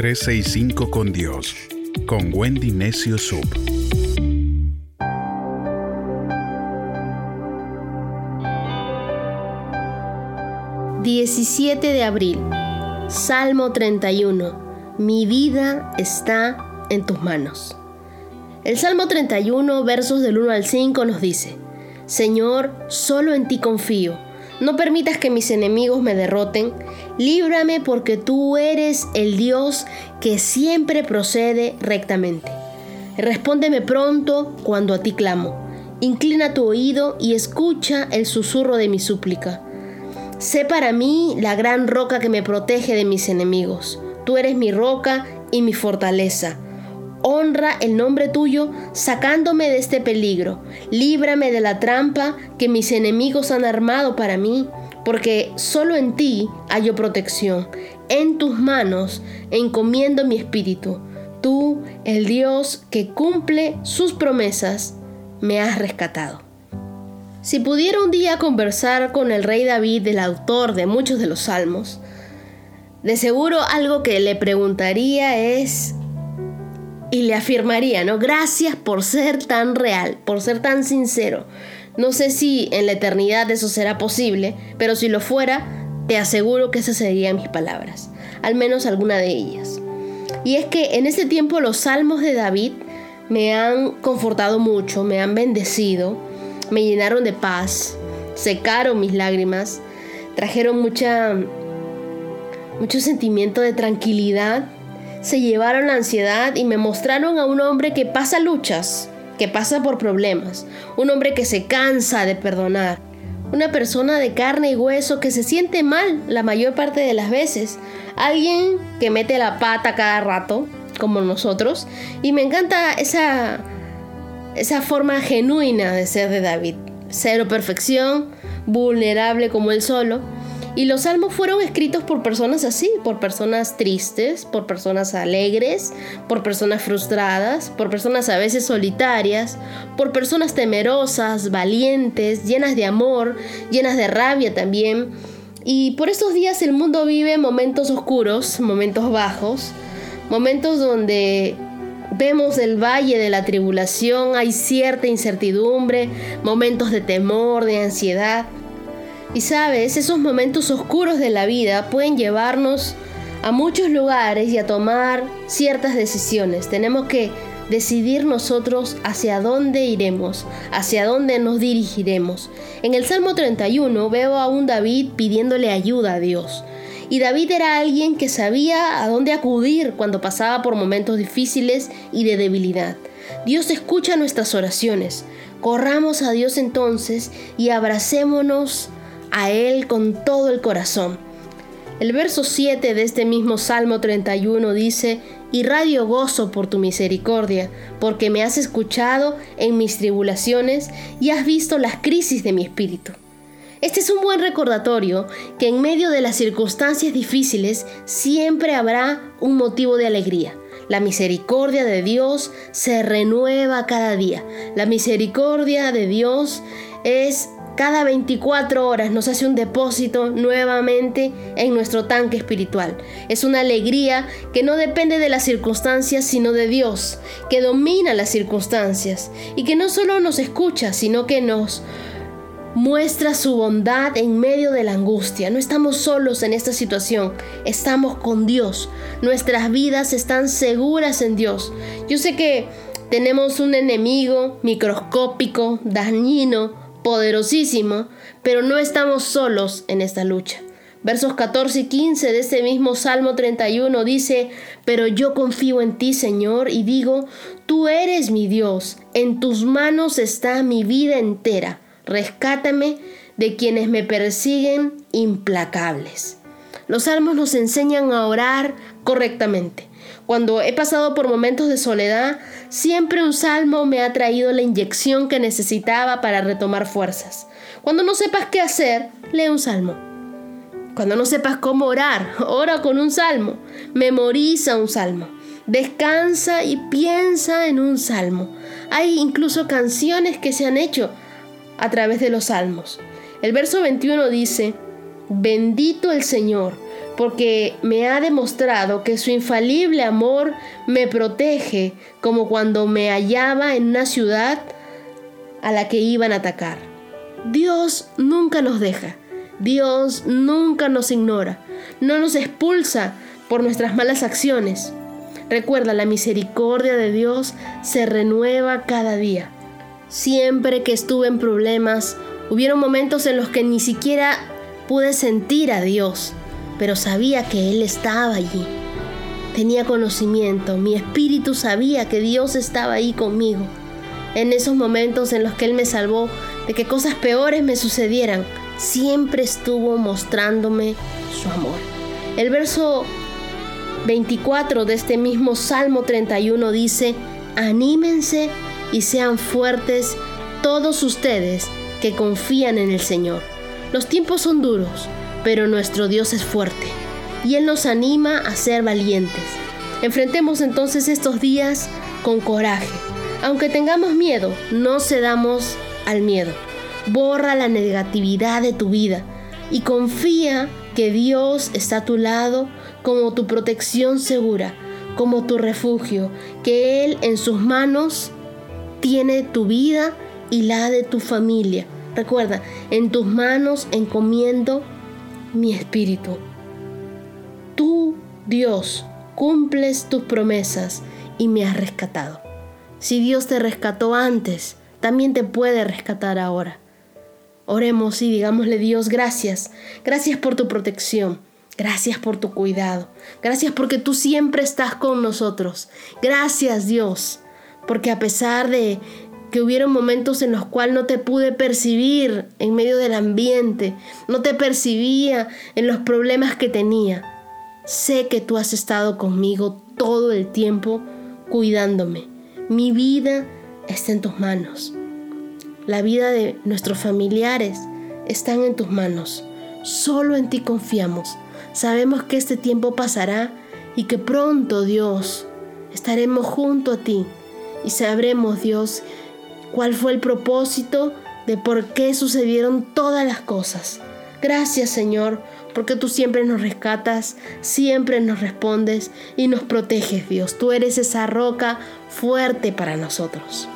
365 con Dios, con Wendy Necio Sub. ...17 de abril... ...Salmo 31... ...mi vida está en tus manos... El Salmo 31, versos del 1 al 5 nos dice, Señor, solo en ti confío. No permitas que mis enemigos me derroten. Líbrame porque tú eres el Dios que siempre procede rectamente. Respóndeme pronto cuando a ti clamo. Inclina tu oído y escucha el susurro de mi súplica. Sé para mí la gran roca que me protege de mis enemigos. Tú eres mi roca y mi fortaleza honra el nombre tuyo, sacándome de este peligro. Líbrame de la trampa que mis enemigos han armado para mí, porque solo en ti hallo protección. En tus manos encomiendo mi espíritu. Tú, el Dios que cumple sus promesas, me has rescatado. Si pudiera un día conversar con el rey David, el autor de muchos de los salmos, de seguro algo que le preguntaría es y le afirmaría, ¿no? Gracias por ser tan real, por ser tan sincero. No sé si en la eternidad eso será posible, pero si lo fuera, te aseguro que esas serían mis palabras, al menos alguna de ellas. Y es que en ese tiempo los salmos de David me han confortado mucho, me han bendecido, me llenaron de paz, secaron mis lágrimas, trajeron mucha mucho sentimiento de tranquilidad se llevaron la ansiedad y me mostraron a un hombre que pasa luchas, que pasa por problemas, un hombre que se cansa de perdonar, una persona de carne y hueso que se siente mal la mayor parte de las veces, alguien que mete la pata cada rato, como nosotros, y me encanta esa, esa forma genuina de ser de David, cero perfección, vulnerable como él solo, y los salmos fueron escritos por personas así, por personas tristes, por personas alegres, por personas frustradas, por personas a veces solitarias, por personas temerosas, valientes, llenas de amor, llenas de rabia también. Y por estos días el mundo vive momentos oscuros, momentos bajos, momentos donde vemos el valle de la tribulación, hay cierta incertidumbre, momentos de temor, de ansiedad. Y sabes, esos momentos oscuros de la vida pueden llevarnos a muchos lugares y a tomar ciertas decisiones. Tenemos que decidir nosotros hacia dónde iremos, hacia dónde nos dirigiremos. En el Salmo 31 veo a un David pidiéndole ayuda a Dios. Y David era alguien que sabía a dónde acudir cuando pasaba por momentos difíciles y de debilidad. Dios escucha nuestras oraciones. Corramos a Dios entonces y abracémonos a Él con todo el corazón. El verso 7 de este mismo Salmo 31 dice, Irradio gozo por tu misericordia, porque me has escuchado en mis tribulaciones y has visto las crisis de mi espíritu. Este es un buen recordatorio que en medio de las circunstancias difíciles siempre habrá un motivo de alegría. La misericordia de Dios se renueva cada día. La misericordia de Dios es cada 24 horas nos hace un depósito nuevamente en nuestro tanque espiritual. Es una alegría que no depende de las circunstancias, sino de Dios, que domina las circunstancias y que no solo nos escucha, sino que nos muestra su bondad en medio de la angustia. No estamos solos en esta situación, estamos con Dios. Nuestras vidas están seguras en Dios. Yo sé que tenemos un enemigo microscópico, dañino, poderosísimo, pero no estamos solos en esta lucha. Versos 14 y 15 de este mismo Salmo 31 dice, Pero yo confío en ti, Señor, y digo, Tú eres mi Dios, en tus manos está mi vida entera, rescátame de quienes me persiguen implacables. Los salmos nos enseñan a orar correctamente. Cuando he pasado por momentos de soledad, siempre un salmo me ha traído la inyección que necesitaba para retomar fuerzas. Cuando no sepas qué hacer, lee un salmo. Cuando no sepas cómo orar, ora con un salmo. Memoriza un salmo. Descansa y piensa en un salmo. Hay incluso canciones que se han hecho a través de los salmos. El verso 21 dice, Bendito el Señor porque me ha demostrado que su infalible amor me protege como cuando me hallaba en una ciudad a la que iban a atacar. Dios nunca nos deja, Dios nunca nos ignora, no nos expulsa por nuestras malas acciones. Recuerda, la misericordia de Dios se renueva cada día. Siempre que estuve en problemas, hubieron momentos en los que ni siquiera pude sentir a Dios, pero sabía que Él estaba allí. Tenía conocimiento, mi espíritu sabía que Dios estaba ahí conmigo. En esos momentos en los que Él me salvó de que cosas peores me sucedieran, siempre estuvo mostrándome su amor. El verso 24 de este mismo Salmo 31 dice, anímense y sean fuertes todos ustedes que confían en el Señor. Los tiempos son duros, pero nuestro Dios es fuerte y Él nos anima a ser valientes. Enfrentemos entonces estos días con coraje. Aunque tengamos miedo, no cedamos al miedo. Borra la negatividad de tu vida y confía que Dios está a tu lado como tu protección segura, como tu refugio, que Él en sus manos tiene tu vida y la de tu familia. Recuerda, en tus manos encomiendo mi espíritu. Tú, Dios, cumples tus promesas y me has rescatado. Si Dios te rescató antes, también te puede rescatar ahora. Oremos y digámosle Dios gracias. Gracias por tu protección. Gracias por tu cuidado. Gracias porque tú siempre estás con nosotros. Gracias Dios. Porque a pesar de que hubieron momentos en los cuales no te pude percibir en medio del ambiente, no te percibía en los problemas que tenía. Sé que tú has estado conmigo todo el tiempo cuidándome. Mi vida está en tus manos. La vida de nuestros familiares están en tus manos. Solo en ti confiamos. Sabemos que este tiempo pasará y que pronto, Dios, estaremos junto a ti y sabremos, Dios, cuál fue el propósito de por qué sucedieron todas las cosas. Gracias Señor, porque tú siempre nos rescatas, siempre nos respondes y nos proteges, Dios. Tú eres esa roca fuerte para nosotros.